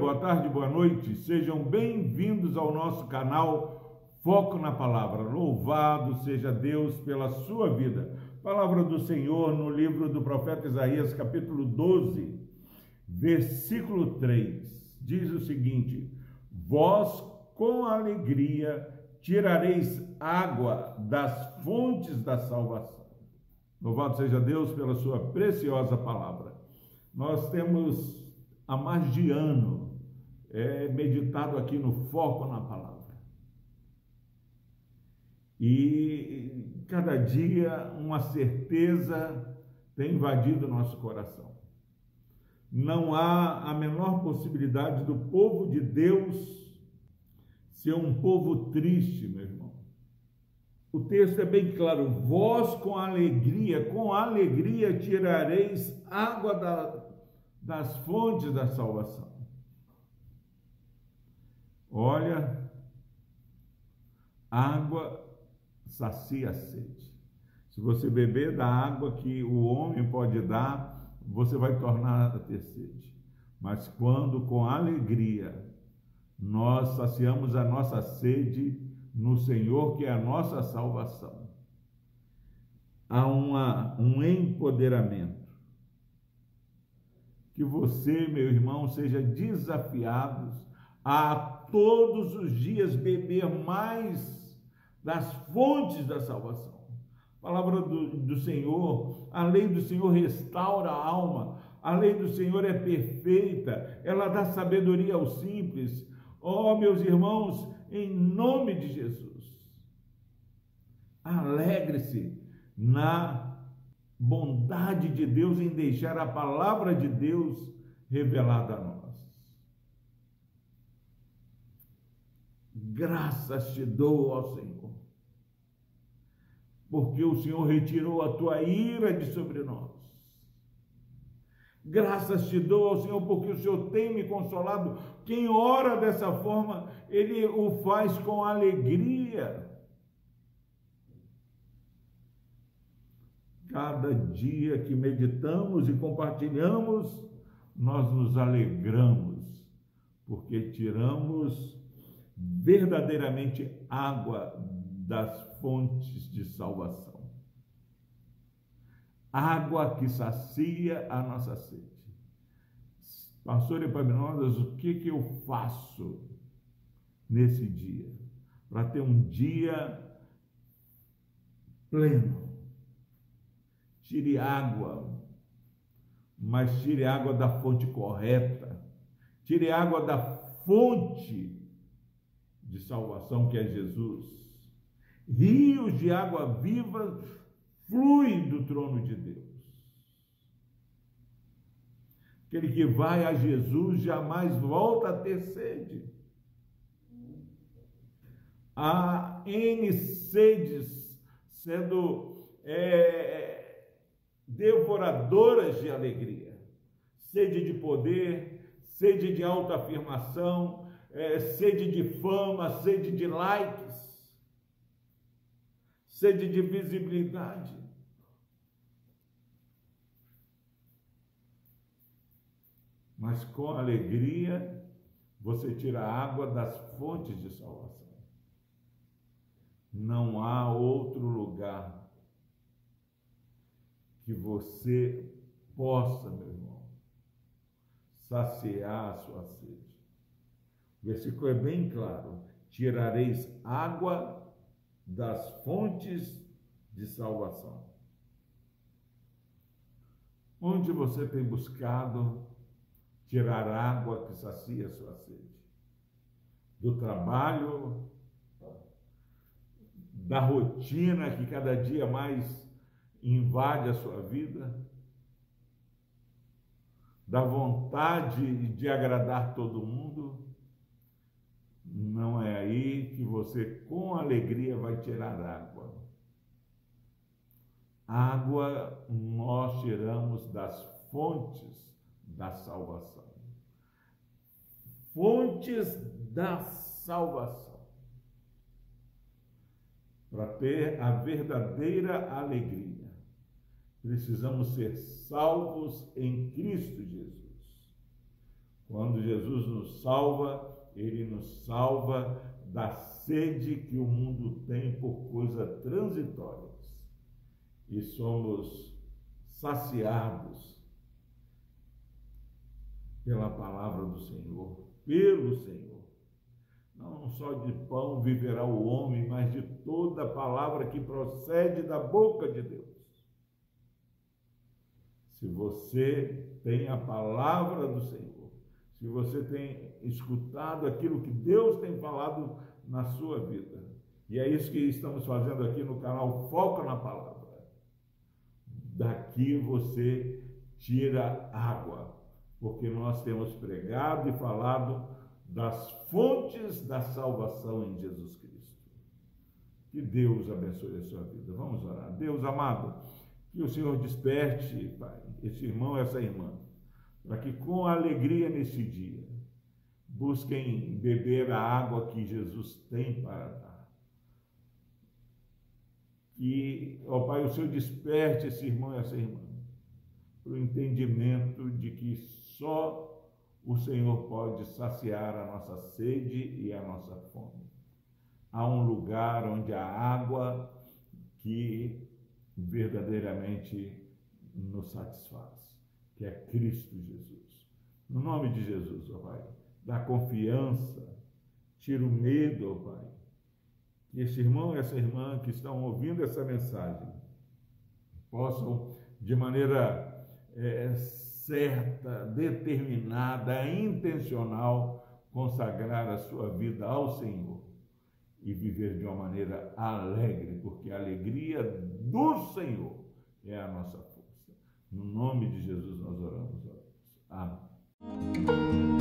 boa tarde, boa noite. Sejam bem-vindos ao nosso canal Foco na Palavra. Louvado seja Deus pela sua vida. Palavra do Senhor no livro do profeta Isaías, capítulo 12, versículo 3. Diz o seguinte: Vós com alegria tirareis água das fontes da salvação. Louvado seja Deus pela sua preciosa palavra. Nós temos há mais de ano é, meditado aqui no foco na palavra. E cada dia uma certeza tem invadido nosso coração. Não há a menor possibilidade do povo de Deus ser um povo triste, meu irmão. O texto é bem claro: vós com alegria, com alegria tirareis água da, das fontes da salvação. Olha, água sacia a sede. Se você beber da água que o homem pode dar, você vai tornar a ter sede. Mas quando com alegria nós saciamos a nossa sede no Senhor, que é a nossa salvação, há uma, um empoderamento que você, meu irmão, seja desafiado a todos os dias beber mais das fontes da salvação. A palavra do, do Senhor, a lei do Senhor restaura a alma, a lei do Senhor é perfeita, ela dá sabedoria aos simples. Oh, meus irmãos, em nome de Jesus, alegre-se na bondade de Deus em deixar a palavra de Deus revelada a nós. Graças te dou ao Senhor, porque o Senhor retirou a tua ira de sobre nós. Graças te dou ao Senhor, porque o Senhor tem me consolado. Quem ora dessa forma, ele o faz com alegria. Cada dia que meditamos e compartilhamos, nós nos alegramos, porque tiramos verdadeiramente água das fontes de salvação. Água que sacia a nossa sede. Pastor Epaminondas, o que, que eu faço nesse dia? Para ter um dia pleno tire água, mas tire água da fonte correta, tire água da fonte salvação que é Jesus. Rios de água viva fluem do trono de Deus. Aquele que vai a Jesus jamais volta a ter sede. Há N sedes sendo é, devoradoras de alegria, sede de poder, sede de autoafirmação, é, sede de fama, sede de likes, sede de visibilidade. Mas com alegria você tira a água das fontes de salvação. Não há outro lugar que você possa, meu irmão, saciar a sua sede. O versículo é bem claro: tirareis água das fontes de salvação. Onde você tem buscado tirar água que sacia sua sede? Do trabalho, da rotina que cada dia mais invade a sua vida, da vontade de agradar todo mundo, não é aí que você com alegria vai tirar água. Água nós tiramos das fontes da salvação. Fontes da salvação. Para ter a verdadeira alegria precisamos ser salvos em Cristo Jesus. Quando Jesus nos salva, ele nos salva da sede que o mundo tem por coisas transitórias. E somos saciados pela palavra do Senhor, pelo Senhor. Não só de pão viverá o homem, mas de toda palavra que procede da boca de Deus. Se você tem a palavra do Senhor, se você tem escutado aquilo que Deus tem falado na sua vida, e é isso que estamos fazendo aqui no canal Foca na Palavra. Daqui você tira água, porque nós temos pregado e falado das fontes da salvação em Jesus Cristo. Que Deus abençoe a sua vida. Vamos orar. Deus amado, que o Senhor desperte, Pai, esse irmão, essa irmã, para que com alegria nesse dia busquem beber a água que Jesus tem para dar. Que, ó Pai, o Senhor desperte esse irmão e essa irmã para o entendimento de que só o Senhor pode saciar a nossa sede e a nossa fome. Há um lugar onde a água que verdadeiramente nos satisfaz, que é Cristo Jesus. No nome de Jesus, ó Pai, dá confiança, tira o medo, ó Pai. Que esse irmão e essa irmã que estão ouvindo essa mensagem possam, de maneira é, certa, determinada, intencional, consagrar a sua vida ao Senhor e viver de uma maneira alegre, porque a alegria do Senhor é a nossa. No nome de Jesus nós oramos. Amém.